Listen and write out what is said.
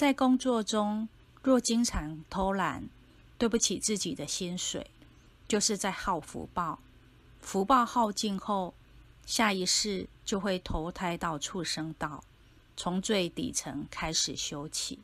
在工作中若经常偷懒对不起自己的薪水就是在耗福报。福报耗尽后下一世就会投胎到畜生道从最底层开始修起。